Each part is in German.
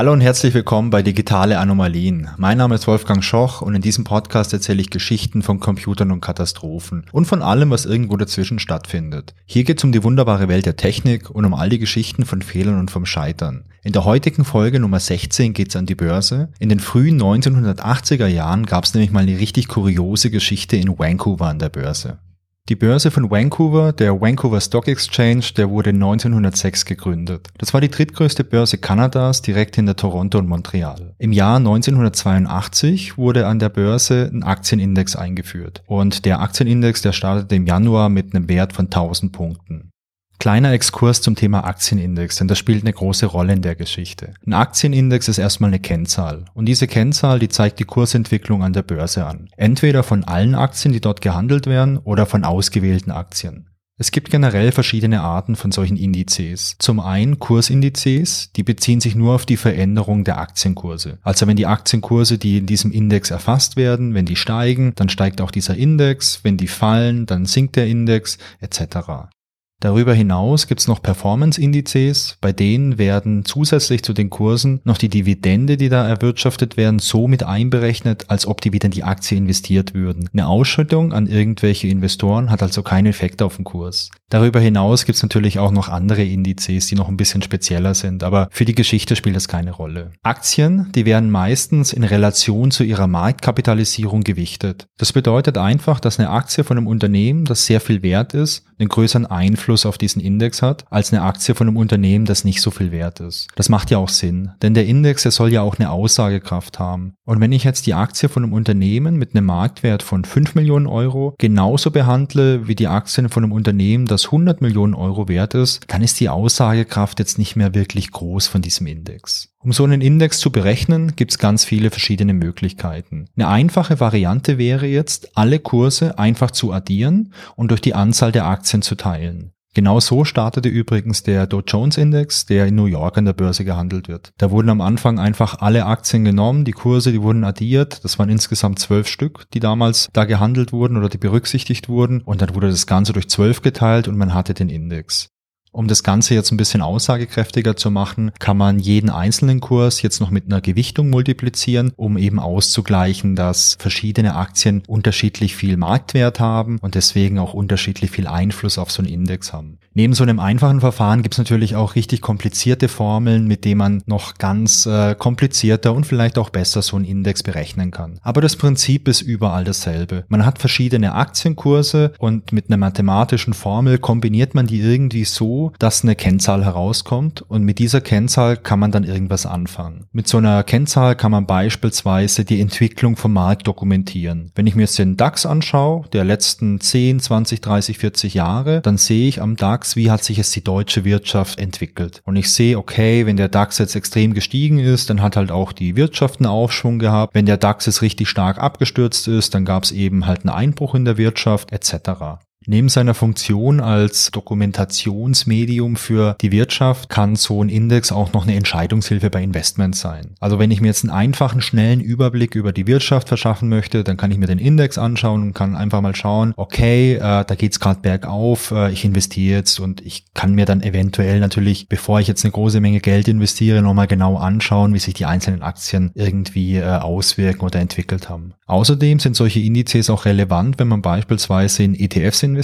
Hallo und herzlich willkommen bei Digitale Anomalien. Mein Name ist Wolfgang Schoch und in diesem Podcast erzähle ich Geschichten von Computern und Katastrophen und von allem, was irgendwo dazwischen stattfindet. Hier geht es um die wunderbare Welt der Technik und um all die Geschichten von Fehlern und vom Scheitern. In der heutigen Folge Nummer 16 geht es an die Börse. In den frühen 1980er Jahren gab es nämlich mal eine richtig kuriose Geschichte in Vancouver an der Börse. Die Börse von Vancouver, der Vancouver Stock Exchange, der wurde 1906 gegründet. Das war die drittgrößte Börse Kanadas, direkt hinter Toronto und Montreal. Im Jahr 1982 wurde an der Börse ein Aktienindex eingeführt. Und der Aktienindex, der startete im Januar mit einem Wert von 1000 Punkten. Kleiner Exkurs zum Thema Aktienindex, denn das spielt eine große Rolle in der Geschichte. Ein Aktienindex ist erstmal eine Kennzahl und diese Kennzahl, die zeigt die Kursentwicklung an der Börse an. Entweder von allen Aktien, die dort gehandelt werden, oder von ausgewählten Aktien. Es gibt generell verschiedene Arten von solchen Indizes. Zum einen Kursindizes, die beziehen sich nur auf die Veränderung der Aktienkurse. Also wenn die Aktienkurse, die in diesem Index erfasst werden, wenn die steigen, dann steigt auch dieser Index, wenn die fallen, dann sinkt der Index etc. Darüber hinaus gibt es noch Performance-Indizes, bei denen werden zusätzlich zu den Kursen noch die Dividende, die da erwirtschaftet werden, so mit einberechnet, als ob die wieder in die Aktie investiert würden. Eine Ausschüttung an irgendwelche Investoren hat also keinen Effekt auf den Kurs. Darüber hinaus gibt es natürlich auch noch andere Indizes, die noch ein bisschen spezieller sind, aber für die Geschichte spielt das keine Rolle. Aktien, die werden meistens in Relation zu ihrer Marktkapitalisierung gewichtet. Das bedeutet einfach, dass eine Aktie von einem Unternehmen, das sehr viel wert ist, einen größeren Einfluss auf diesen Index hat, als eine Aktie von einem Unternehmen, das nicht so viel wert ist. Das macht ja auch Sinn, denn der Index, der soll ja auch eine Aussagekraft haben. Und wenn ich jetzt die Aktie von einem Unternehmen mit einem Marktwert von 5 Millionen Euro genauso behandle wie die Aktien von einem Unternehmen, das 100 Millionen Euro wert ist, dann ist die Aussagekraft jetzt nicht mehr wirklich groß von diesem Index. Um so einen Index zu berechnen, gibt es ganz viele verschiedene Möglichkeiten. Eine einfache Variante wäre jetzt, alle Kurse einfach zu addieren und durch die Anzahl der Aktien zu teilen. Genau so startete übrigens der Dow Jones Index, der in New York an der Börse gehandelt wird. Da wurden am Anfang einfach alle Aktien genommen, die Kurse, die wurden addiert. Das waren insgesamt zwölf Stück, die damals da gehandelt wurden oder die berücksichtigt wurden. Und dann wurde das Ganze durch zwölf geteilt und man hatte den Index. Um das Ganze jetzt ein bisschen aussagekräftiger zu machen, kann man jeden einzelnen Kurs jetzt noch mit einer Gewichtung multiplizieren, um eben auszugleichen, dass verschiedene Aktien unterschiedlich viel Marktwert haben und deswegen auch unterschiedlich viel Einfluss auf so einen Index haben. Neben so einem einfachen Verfahren gibt es natürlich auch richtig komplizierte Formeln, mit denen man noch ganz äh, komplizierter und vielleicht auch besser so einen Index berechnen kann. Aber das Prinzip ist überall dasselbe. Man hat verschiedene Aktienkurse und mit einer mathematischen Formel kombiniert man die irgendwie so, dass eine Kennzahl herauskommt und mit dieser Kennzahl kann man dann irgendwas anfangen. Mit so einer Kennzahl kann man beispielsweise die Entwicklung vom Markt dokumentieren. Wenn ich mir jetzt den DAX anschaue, der letzten 10, 20, 30, 40 Jahre, dann sehe ich am DAX, wie hat sich jetzt die deutsche Wirtschaft entwickelt. Und ich sehe, okay, wenn der DAX jetzt extrem gestiegen ist, dann hat halt auch die Wirtschaft einen Aufschwung gehabt. Wenn der DAX jetzt richtig stark abgestürzt ist, dann gab es eben halt einen Einbruch in der Wirtschaft etc. Neben seiner Funktion als Dokumentationsmedium für die Wirtschaft kann so ein Index auch noch eine Entscheidungshilfe bei Investments sein. Also wenn ich mir jetzt einen einfachen, schnellen Überblick über die Wirtschaft verschaffen möchte, dann kann ich mir den Index anschauen und kann einfach mal schauen, okay, äh, da geht's gerade bergauf, äh, ich investiere jetzt und ich kann mir dann eventuell natürlich, bevor ich jetzt eine große Menge Geld investiere, nochmal genau anschauen, wie sich die einzelnen Aktien irgendwie äh, auswirken oder entwickelt haben. Außerdem sind solche Indizes auch relevant, wenn man beispielsweise in ETFs investiert,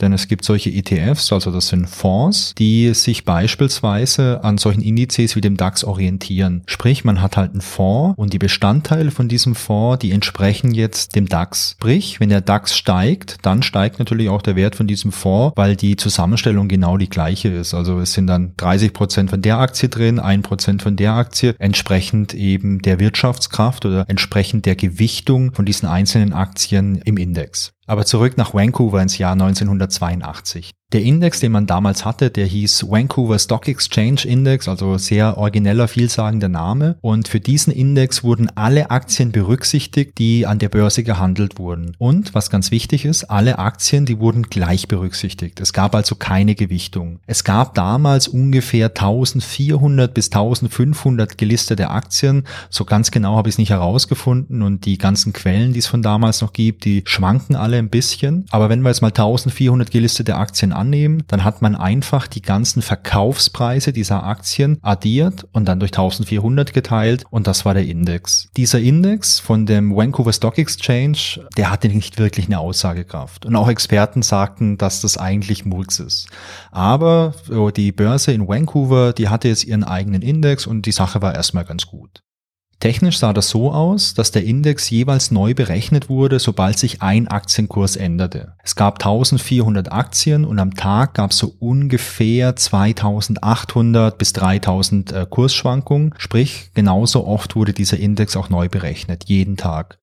denn es gibt solche ETFs, also das sind Fonds, die sich beispielsweise an solchen Indizes wie dem DAX orientieren. Sprich, man hat halt einen Fonds und die Bestandteile von diesem Fonds, die entsprechen jetzt dem DAX. Sprich, wenn der DAX steigt, dann steigt natürlich auch der Wert von diesem Fonds, weil die Zusammenstellung genau die gleiche ist. Also es sind dann 30 Prozent von der Aktie drin, ein Prozent von der Aktie, entsprechend eben der Wirtschaftskraft oder entsprechend der Gewichtung von diesen einzelnen Aktien im Index. Aber zurück nach Vancouver ins Jahr 1982. Der Index, den man damals hatte, der hieß Vancouver Stock Exchange Index, also sehr origineller, vielsagender Name. Und für diesen Index wurden alle Aktien berücksichtigt, die an der Börse gehandelt wurden. Und was ganz wichtig ist, alle Aktien, die wurden gleich berücksichtigt. Es gab also keine Gewichtung. Es gab damals ungefähr 1400 bis 1500 gelistete Aktien. So ganz genau habe ich es nicht herausgefunden und die ganzen Quellen, die es von damals noch gibt, die schwanken alle ein bisschen. Aber wenn wir jetzt mal 1400 gelistete Aktien annehmen, dann hat man einfach die ganzen Verkaufspreise dieser Aktien addiert und dann durch 1400 geteilt und das war der Index. Dieser Index von dem Vancouver Stock Exchange, der hatte nicht wirklich eine Aussagekraft. Und auch Experten sagten, dass das eigentlich Murks ist. Aber die Börse in Vancouver, die hatte jetzt ihren eigenen Index und die Sache war erstmal ganz gut. Technisch sah das so aus, dass der Index jeweils neu berechnet wurde, sobald sich ein Aktienkurs änderte. Es gab 1400 Aktien und am Tag gab es so ungefähr 2800 bis 3000 äh, Kursschwankungen, sprich genauso oft wurde dieser Index auch neu berechnet, jeden Tag.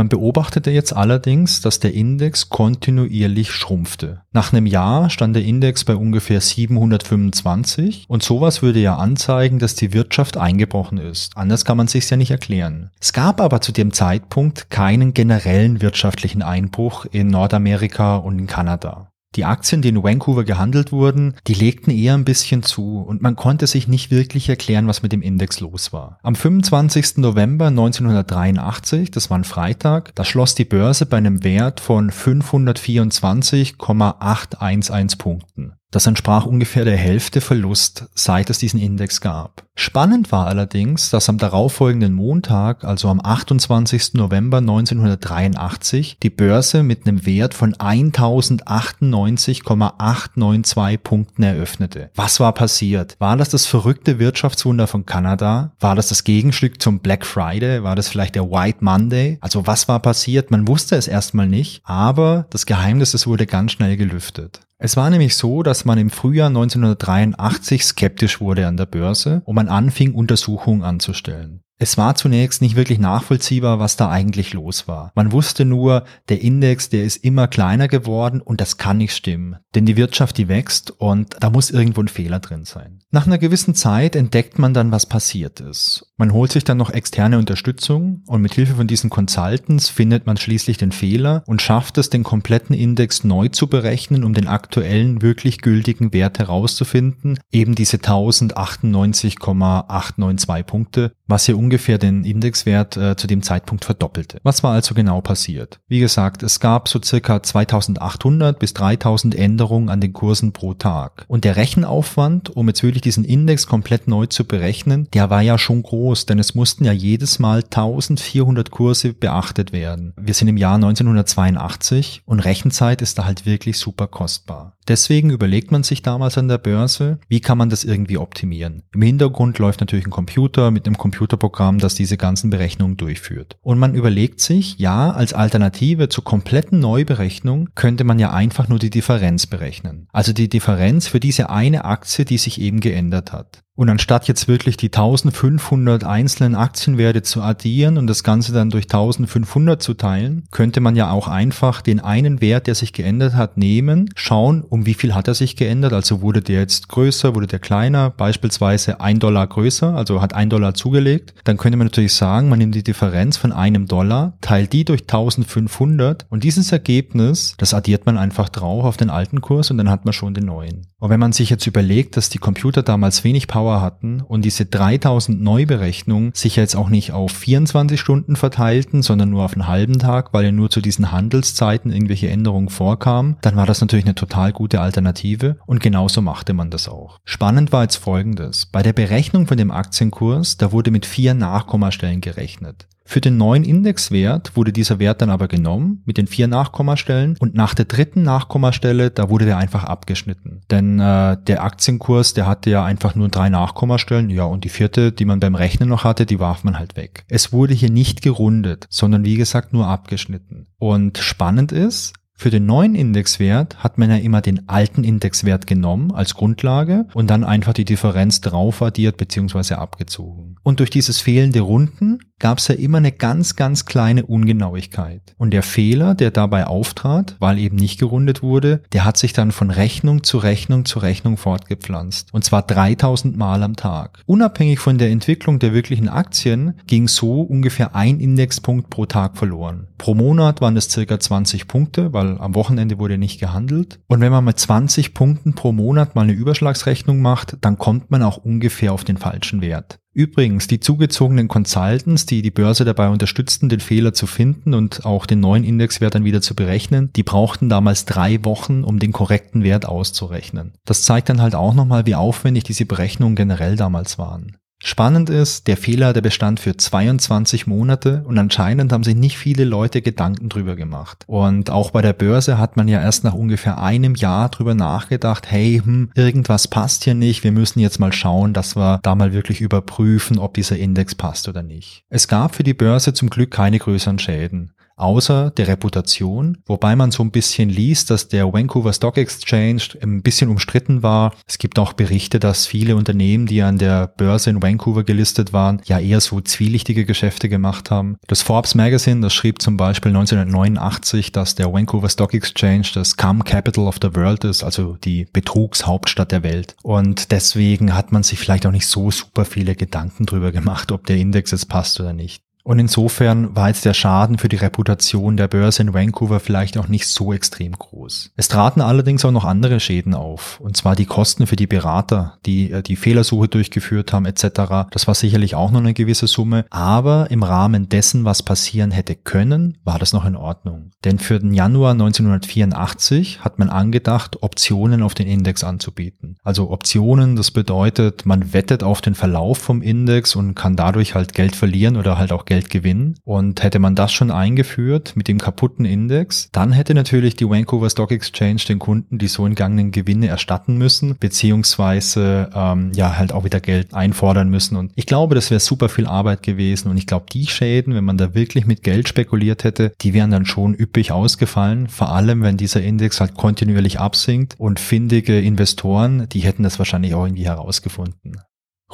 Man beobachtete jetzt allerdings, dass der Index kontinuierlich schrumpfte. Nach einem Jahr stand der Index bei ungefähr 725 und sowas würde ja anzeigen, dass die Wirtschaft eingebrochen ist. Anders kann man sich's ja nicht erklären. Es gab aber zu dem Zeitpunkt keinen generellen wirtschaftlichen Einbruch in Nordamerika und in Kanada. Die Aktien, die in Vancouver gehandelt wurden, die legten eher ein bisschen zu und man konnte sich nicht wirklich erklären, was mit dem Index los war. Am 25. November 1983, das war ein Freitag, da schloss die Börse bei einem Wert von 524,811 Punkten. Das entsprach ungefähr der Hälfte Verlust, seit es diesen Index gab. Spannend war allerdings, dass am darauffolgenden Montag, also am 28. November 1983, die Börse mit einem Wert von 1098,892 Punkten eröffnete. Was war passiert? War das das verrückte Wirtschaftswunder von Kanada? War das das Gegenstück zum Black Friday? War das vielleicht der White Monday? Also was war passiert? Man wusste es erstmal nicht, aber das Geheimnis, es wurde ganz schnell gelüftet. Es war nämlich so, dass man im Frühjahr 1983 skeptisch wurde an der Börse und man anfing, Untersuchungen anzustellen. Es war zunächst nicht wirklich nachvollziehbar, was da eigentlich los war. Man wusste nur, der Index, der ist immer kleiner geworden und das kann nicht stimmen. Denn die Wirtschaft, die wächst und da muss irgendwo ein Fehler drin sein. Nach einer gewissen Zeit entdeckt man dann, was passiert ist. Man holt sich dann noch externe Unterstützung und mit Hilfe von diesen Consultants findet man schließlich den Fehler und schafft es, den kompletten Index neu zu berechnen, um den aktuellen wirklich gültigen Wert herauszufinden. Eben diese 1098,892 Punkte, was hier ungefähr den Indexwert äh, zu dem Zeitpunkt verdoppelte. Was war also genau passiert? Wie gesagt, es gab so circa 2800 bis 3000 Änderungen an den Kursen pro Tag. Und der Rechenaufwand, um jetzt wirklich diesen Index komplett neu zu berechnen, der war ja schon groß, denn es mussten ja jedes Mal 1400 Kurse beachtet werden. Wir sind im Jahr 1982 und Rechenzeit ist da halt wirklich super kostbar. Deswegen überlegt man sich damals an der Börse, wie kann man das irgendwie optimieren. Im Hintergrund läuft natürlich ein Computer mit einem Computerprogramm, das diese ganzen Berechnungen durchführt. Und man überlegt sich, ja, als Alternative zur kompletten Neuberechnung könnte man ja einfach nur die Differenz berechnen. Also die Differenz für diese eine Aktie, die sich eben geändert hat. Und anstatt jetzt wirklich die 1500 einzelnen Aktienwerte zu addieren und das Ganze dann durch 1500 zu teilen, könnte man ja auch einfach den einen Wert, der sich geändert hat, nehmen, schauen, um wie viel hat er sich geändert. Also wurde der jetzt größer, wurde der kleiner, beispielsweise ein Dollar größer, also hat ein Dollar zugelegt. Dann könnte man natürlich sagen, man nimmt die Differenz von einem Dollar, teilt die durch 1500 und dieses Ergebnis, das addiert man einfach drauf auf den alten Kurs und dann hat man schon den neuen. Und wenn man sich jetzt überlegt, dass die Computer damals wenig Power Power hatten und diese 3000 Neuberechnungen sich jetzt auch nicht auf 24 Stunden verteilten, sondern nur auf einen halben Tag, weil ja nur zu diesen Handelszeiten irgendwelche Änderungen vorkamen, dann war das natürlich eine total gute Alternative und genauso machte man das auch. Spannend war jetzt folgendes. Bei der Berechnung von dem Aktienkurs, da wurde mit vier Nachkommastellen gerechnet. Für den neuen Indexwert wurde dieser Wert dann aber genommen mit den vier Nachkommastellen und nach der dritten Nachkommastelle, da wurde der einfach abgeschnitten. Denn äh, der Aktienkurs, der hatte ja einfach nur drei Nachkommastellen, ja, und die vierte, die man beim Rechnen noch hatte, die warf man halt weg. Es wurde hier nicht gerundet, sondern wie gesagt nur abgeschnitten. Und spannend ist, für den neuen Indexwert hat man ja immer den alten Indexwert genommen als Grundlage und dann einfach die Differenz drauf addiert bzw. abgezogen. Und durch dieses fehlende Runden gab es ja immer eine ganz, ganz kleine Ungenauigkeit. Und der Fehler, der dabei auftrat, weil eben nicht gerundet wurde, der hat sich dann von Rechnung zu Rechnung zu Rechnung fortgepflanzt. Und zwar 3000 Mal am Tag. Unabhängig von der Entwicklung der wirklichen Aktien ging so ungefähr ein Indexpunkt pro Tag verloren. Pro Monat waren es circa 20 Punkte, weil am Wochenende wurde nicht gehandelt. Und wenn man mit 20 Punkten pro Monat mal eine Überschlagsrechnung macht, dann kommt man auch ungefähr auf den falschen Wert. Übrigens, die zugezogenen Consultants, die die Börse dabei unterstützten, den Fehler zu finden und auch den neuen Indexwert dann wieder zu berechnen, die brauchten damals drei Wochen, um den korrekten Wert auszurechnen. Das zeigt dann halt auch nochmal, wie aufwendig diese Berechnungen generell damals waren. Spannend ist, der Fehler, der bestand für 22 Monate und anscheinend haben sich nicht viele Leute Gedanken drüber gemacht. Und auch bei der Börse hat man ja erst nach ungefähr einem Jahr drüber nachgedacht, hey, hm, irgendwas passt hier nicht, wir müssen jetzt mal schauen, dass wir da mal wirklich überprüfen, ob dieser Index passt oder nicht. Es gab für die Börse zum Glück keine größeren Schäden außer der Reputation, wobei man so ein bisschen liest, dass der Vancouver Stock Exchange ein bisschen umstritten war. Es gibt auch Berichte, dass viele Unternehmen, die an der Börse in Vancouver gelistet waren, ja eher so zwielichtige Geschäfte gemacht haben. Das Forbes Magazine, das schrieb zum Beispiel 1989, dass der Vancouver Stock Exchange das Scam Capital of the World ist, also die Betrugshauptstadt der Welt. Und deswegen hat man sich vielleicht auch nicht so super viele Gedanken drüber gemacht, ob der Index jetzt passt oder nicht. Und insofern war jetzt der Schaden für die Reputation der Börse in Vancouver vielleicht auch nicht so extrem groß. Es traten allerdings auch noch andere Schäden auf, und zwar die Kosten für die Berater, die äh, die Fehlersuche durchgeführt haben etc. Das war sicherlich auch noch eine gewisse Summe, aber im Rahmen dessen, was passieren hätte können, war das noch in Ordnung. Denn für den Januar 1984 hat man angedacht, Optionen auf den Index anzubieten. Also Optionen, das bedeutet, man wettet auf den Verlauf vom Index und kann dadurch halt Geld verlieren oder halt auch Geld gewinnen. Und hätte man das schon eingeführt mit dem kaputten Index, dann hätte natürlich die Vancouver Stock Exchange den Kunden die so entgangenen Gewinne erstatten müssen, beziehungsweise ähm, ja halt auch wieder Geld einfordern müssen. Und ich glaube, das wäre super viel Arbeit gewesen. Und ich glaube, die Schäden, wenn man da wirklich mit Geld spekuliert hätte, die wären dann schon üppig ausgefallen. Vor allem, wenn dieser Index halt kontinuierlich absinkt und findige Investoren, die hätten das wahrscheinlich auch irgendwie herausgefunden.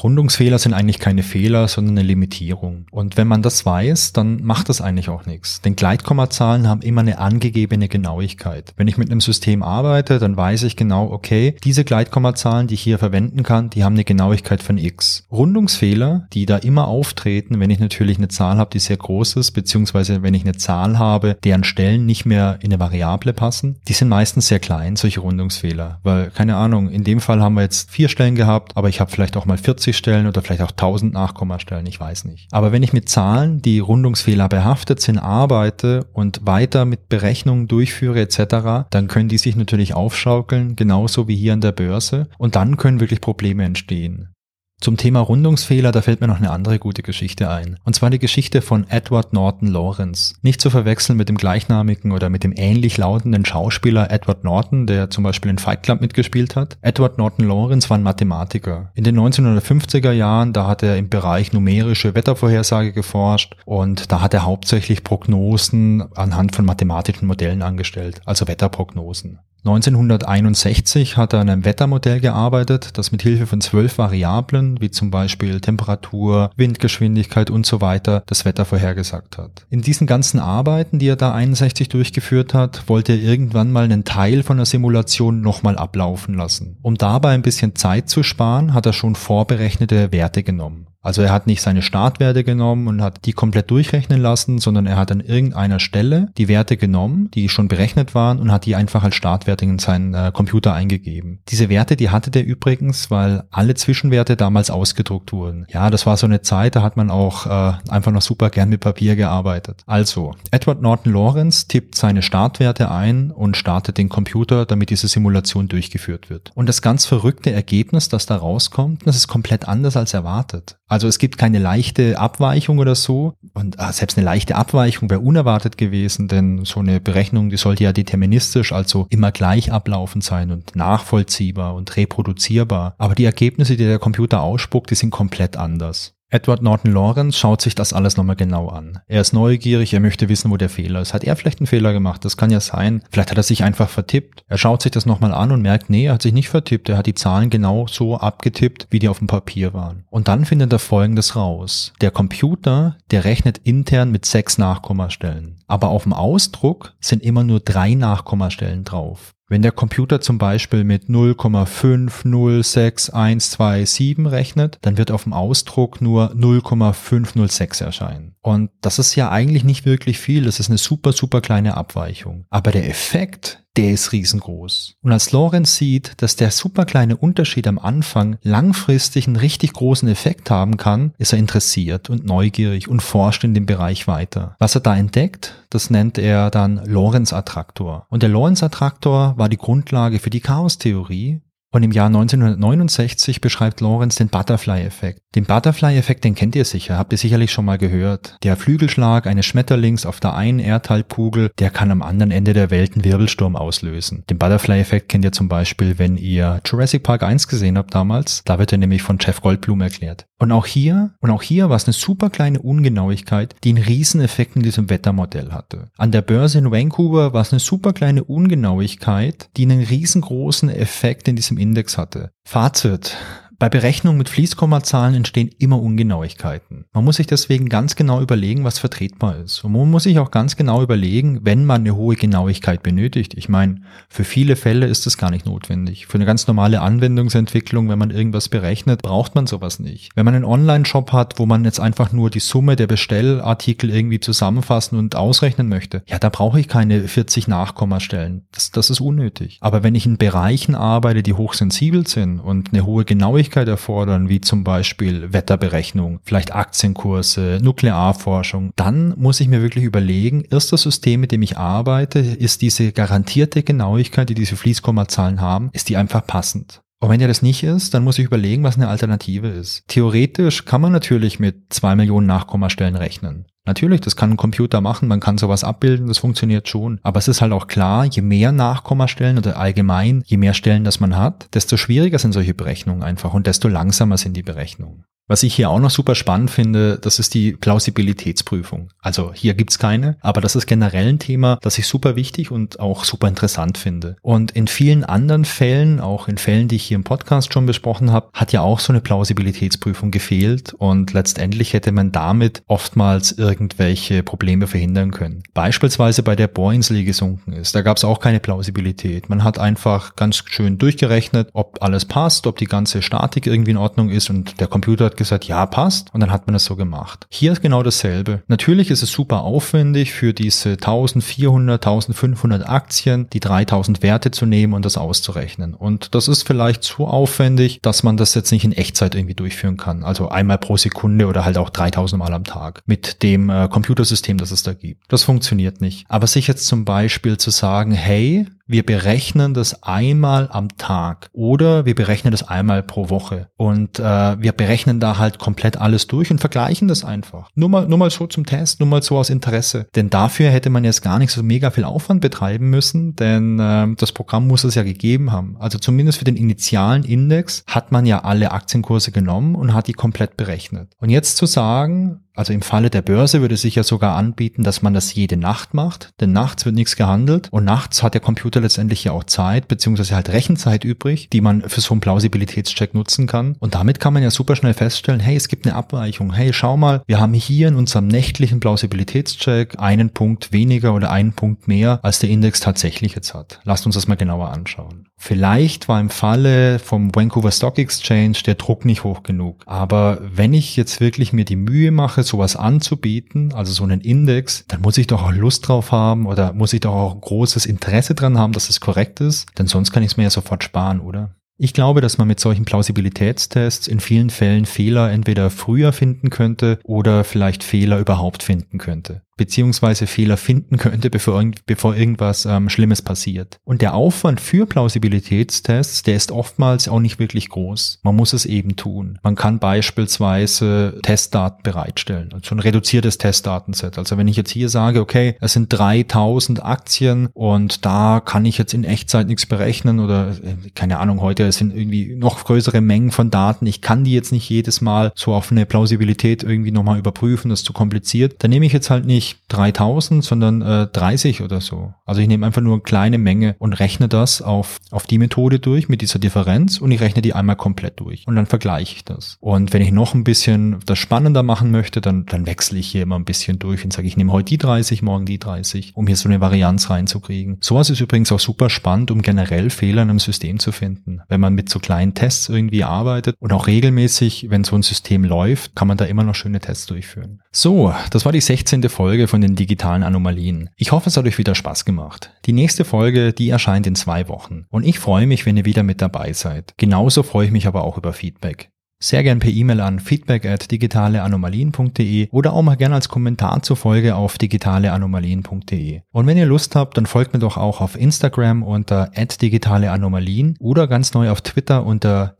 Rundungsfehler sind eigentlich keine Fehler, sondern eine Limitierung. Und wenn man das weiß, dann macht das eigentlich auch nichts. Denn Gleitkommazahlen haben immer eine angegebene Genauigkeit. Wenn ich mit einem System arbeite, dann weiß ich genau, okay, diese Gleitkommazahlen, die ich hier verwenden kann, die haben eine Genauigkeit von x. Rundungsfehler, die da immer auftreten, wenn ich natürlich eine Zahl habe, die sehr groß ist, beziehungsweise wenn ich eine Zahl habe, deren Stellen nicht mehr in eine Variable passen, die sind meistens sehr klein, solche Rundungsfehler. Weil, keine Ahnung, in dem Fall haben wir jetzt vier Stellen gehabt, aber ich habe vielleicht auch mal 40 50 Stellen oder vielleicht auch 1000 Nachkommastellen, ich weiß nicht. Aber wenn ich mit Zahlen, die Rundungsfehler behaftet sind, arbeite und weiter mit Berechnungen durchführe etc., dann können die sich natürlich aufschaukeln, genauso wie hier an der Börse. Und dann können wirklich Probleme entstehen. Zum Thema Rundungsfehler, da fällt mir noch eine andere gute Geschichte ein. Und zwar die Geschichte von Edward Norton Lawrence. Nicht zu verwechseln mit dem gleichnamigen oder mit dem ähnlich lautenden Schauspieler Edward Norton, der zum Beispiel in Fight Club mitgespielt hat. Edward Norton Lawrence war ein Mathematiker. In den 1950er Jahren, da hat er im Bereich numerische Wettervorhersage geforscht und da hat er hauptsächlich Prognosen anhand von mathematischen Modellen angestellt, also Wetterprognosen. 1961 hat er an einem Wettermodell gearbeitet, das mit Hilfe von zwölf Variablen, wie zum Beispiel Temperatur, Windgeschwindigkeit und so weiter, das Wetter vorhergesagt hat. In diesen ganzen Arbeiten, die er da 61 durchgeführt hat, wollte er irgendwann mal einen Teil von der Simulation nochmal ablaufen lassen. Um dabei ein bisschen Zeit zu sparen, hat er schon vorberechnete Werte genommen. Also er hat nicht seine Startwerte genommen und hat die komplett durchrechnen lassen, sondern er hat an irgendeiner Stelle die Werte genommen, die schon berechnet waren und hat die einfach als Startwerte in seinen äh, Computer eingegeben. Diese Werte, die hatte der übrigens, weil alle Zwischenwerte damals ausgedruckt wurden. Ja, das war so eine Zeit, da hat man auch äh, einfach noch super gern mit Papier gearbeitet. Also, Edward Norton Lawrence tippt seine Startwerte ein und startet den Computer, damit diese Simulation durchgeführt wird. Und das ganz verrückte Ergebnis, das da rauskommt, das ist komplett anders als erwartet. Es gibt keine leichte Abweichung oder so. Und ah, selbst eine leichte Abweichung wäre unerwartet gewesen, denn so eine Berechnung, die sollte ja deterministisch, also immer gleich ablaufend sein und nachvollziehbar und reproduzierbar. Aber die Ergebnisse, die der Computer ausspuckt, die sind komplett anders. Edward Norton Lawrence schaut sich das alles nochmal genau an. Er ist neugierig, er möchte wissen, wo der Fehler ist. Hat er vielleicht einen Fehler gemacht? Das kann ja sein. Vielleicht hat er sich einfach vertippt. Er schaut sich das nochmal an und merkt, nee, er hat sich nicht vertippt. Er hat die Zahlen genau so abgetippt, wie die auf dem Papier waren. Und dann findet er Folgendes raus. Der Computer, der rechnet intern mit sechs Nachkommastellen. Aber auf dem Ausdruck sind immer nur drei Nachkommastellen drauf. Wenn der Computer zum Beispiel mit 0,506127 rechnet, dann wird auf dem Ausdruck nur 0,506 erscheinen. Und das ist ja eigentlich nicht wirklich viel, das ist eine super, super kleine Abweichung. Aber der Effekt, der ist riesengroß. Und als Lorenz sieht, dass der super kleine Unterschied am Anfang langfristig einen richtig großen Effekt haben kann, ist er interessiert und neugierig und forscht in dem Bereich weiter. Was er da entdeckt, das nennt er dann Lorenz-Attraktor. Und der Lorenz-Attraktor war die Grundlage für die Chaostheorie, und im Jahr 1969 beschreibt Lorenz den Butterfly-Effekt. Den Butterfly-Effekt, den kennt ihr sicher, habt ihr sicherlich schon mal gehört. Der Flügelschlag eines Schmetterlings auf der einen Erdhalbkugel, der kann am anderen Ende der Welt einen Wirbelsturm auslösen. Den Butterfly-Effekt kennt ihr zum Beispiel, wenn ihr Jurassic Park 1 gesehen habt damals. Da wird er nämlich von Jeff Goldblum erklärt. Und auch hier, und auch hier war es eine super kleine Ungenauigkeit, die einen Rieseneffekt in diesem Wettermodell hatte. An der Börse in Vancouver war es eine super kleine Ungenauigkeit, die einen riesengroßen Effekt in diesem Index hatte. Fazit. Bei Berechnungen mit Fließkommazahlen entstehen immer Ungenauigkeiten. Man muss sich deswegen ganz genau überlegen, was vertretbar ist. Und man muss sich auch ganz genau überlegen, wenn man eine hohe Genauigkeit benötigt. Ich meine, für viele Fälle ist das gar nicht notwendig. Für eine ganz normale Anwendungsentwicklung, wenn man irgendwas berechnet, braucht man sowas nicht. Wenn man einen Online-Shop hat, wo man jetzt einfach nur die Summe der Bestellartikel irgendwie zusammenfassen und ausrechnen möchte, ja, da brauche ich keine 40 Nachkommastellen. Das, das ist unnötig. Aber wenn ich in Bereichen arbeite, die hochsensibel sind und eine hohe Genauigkeit Fähigkeit erfordern, wie zum Beispiel Wetterberechnung, vielleicht Aktienkurse, Nuklearforschung, dann muss ich mir wirklich überlegen, ist das System, mit dem ich arbeite, ist diese garantierte Genauigkeit, die diese Fließkommazahlen haben, ist die einfach passend? Und wenn ja das nicht ist, dann muss ich überlegen, was eine Alternative ist. Theoretisch kann man natürlich mit zwei Millionen Nachkommastellen rechnen. Natürlich, das kann ein Computer machen, man kann sowas abbilden, das funktioniert schon. Aber es ist halt auch klar, je mehr Nachkommastellen oder allgemein, je mehr Stellen das man hat, desto schwieriger sind solche Berechnungen einfach und desto langsamer sind die Berechnungen. Was ich hier auch noch super spannend finde, das ist die Plausibilitätsprüfung. Also hier gibt's keine, aber das ist generell ein Thema, das ich super wichtig und auch super interessant finde. Und in vielen anderen Fällen, auch in Fällen, die ich hier im Podcast schon besprochen habe, hat ja auch so eine Plausibilitätsprüfung gefehlt und letztendlich hätte man damit oftmals irgendwelche Probleme verhindern können. Beispielsweise bei der Bohrinsel, gesunken ist. Da gab's auch keine Plausibilität. Man hat einfach ganz schön durchgerechnet, ob alles passt, ob die ganze Statik irgendwie in Ordnung ist und der Computer hat gesagt, ja, passt. Und dann hat man es so gemacht. Hier ist genau dasselbe. Natürlich ist es super aufwendig für diese 1400, 1500 Aktien, die 3000 Werte zu nehmen und das auszurechnen. Und das ist vielleicht so aufwendig, dass man das jetzt nicht in Echtzeit irgendwie durchführen kann. Also einmal pro Sekunde oder halt auch 3000 Mal am Tag mit dem äh, Computersystem, das es da gibt. Das funktioniert nicht. Aber sich jetzt zum Beispiel zu sagen, hey, wir berechnen das einmal am Tag oder wir berechnen das einmal pro Woche und äh, wir berechnen da halt komplett alles durch und vergleichen das einfach. Nur mal, nur mal so zum Test, nur mal so aus Interesse. Denn dafür hätte man jetzt gar nicht so mega viel Aufwand betreiben müssen, denn äh, das Programm muss es ja gegeben haben. Also zumindest für den initialen Index hat man ja alle Aktienkurse genommen und hat die komplett berechnet. Und jetzt zu sagen, also im Falle der Börse würde es sich ja sogar anbieten, dass man das jede Nacht macht, denn nachts wird nichts gehandelt und nachts hat der Computer letztendlich ja auch Zeit, beziehungsweise halt Rechenzeit übrig, die man für so einen Plausibilitätscheck nutzen kann. Und damit kann man ja super schnell feststellen, hey, es gibt eine Abweichung. Hey, schau mal, wir haben hier in unserem nächtlichen Plausibilitätscheck einen Punkt weniger oder einen Punkt mehr, als der Index tatsächlich jetzt hat. Lasst uns das mal genauer anschauen. Vielleicht war im Falle vom Vancouver Stock Exchange der Druck nicht hoch genug. Aber wenn ich jetzt wirklich mir die Mühe mache, sowas anzubieten, also so einen Index, dann muss ich doch auch Lust drauf haben oder muss ich doch auch großes Interesse dran haben, dass es korrekt ist. Denn sonst kann ich es mir ja sofort sparen, oder? Ich glaube, dass man mit solchen Plausibilitätstests in vielen Fällen Fehler entweder früher finden könnte oder vielleicht Fehler überhaupt finden könnte beziehungsweise Fehler finden könnte, bevor, bevor irgendwas ähm, Schlimmes passiert. Und der Aufwand für Plausibilitätstests, der ist oftmals auch nicht wirklich groß. Man muss es eben tun. Man kann beispielsweise Testdaten bereitstellen, also ein reduziertes Testdatenset. Also wenn ich jetzt hier sage, okay, es sind 3000 Aktien und da kann ich jetzt in Echtzeit nichts berechnen oder äh, keine Ahnung, heute es sind irgendwie noch größere Mengen von Daten. Ich kann die jetzt nicht jedes Mal so auf eine Plausibilität irgendwie nochmal überprüfen, das ist zu kompliziert. Dann nehme ich jetzt halt nicht nicht 3000, sondern äh, 30 oder so. Also ich nehme einfach nur eine kleine Menge und rechne das auf, auf die Methode durch mit dieser Differenz und ich rechne die einmal komplett durch und dann vergleiche ich das. Und wenn ich noch ein bisschen das spannender machen möchte, dann, dann wechsle ich hier immer ein bisschen durch und sage, ich nehme heute die 30, morgen die 30, um hier so eine Varianz reinzukriegen. Sowas ist übrigens auch super spannend, um generell Fehler in einem System zu finden. Wenn man mit so kleinen Tests irgendwie arbeitet und auch regelmäßig, wenn so ein System läuft, kann man da immer noch schöne Tests durchführen. So, das war die 16. Folge Folge von den digitalen Anomalien. Ich hoffe, es hat euch wieder Spaß gemacht. Die nächste Folge, die erscheint in zwei Wochen. Und ich freue mich, wenn ihr wieder mit dabei seid. Genauso freue ich mich aber auch über Feedback. Sehr gern per E-Mail an feedback at digitaleanomalien.de oder auch mal gern als Kommentar zur Folge auf digitaleanomalien.de. Und wenn ihr Lust habt, dann folgt mir doch auch auf Instagram unter digitaleanomalien oder ganz neu auf Twitter unter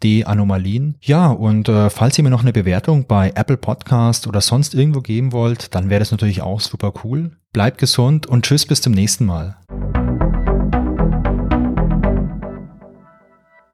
@danomalien. Ja, und äh, falls ihr mir noch eine Bewertung bei Apple Podcast oder sonst irgendwo geben wollt, dann wäre das natürlich auch super cool. Bleibt gesund und tschüss bis zum nächsten Mal.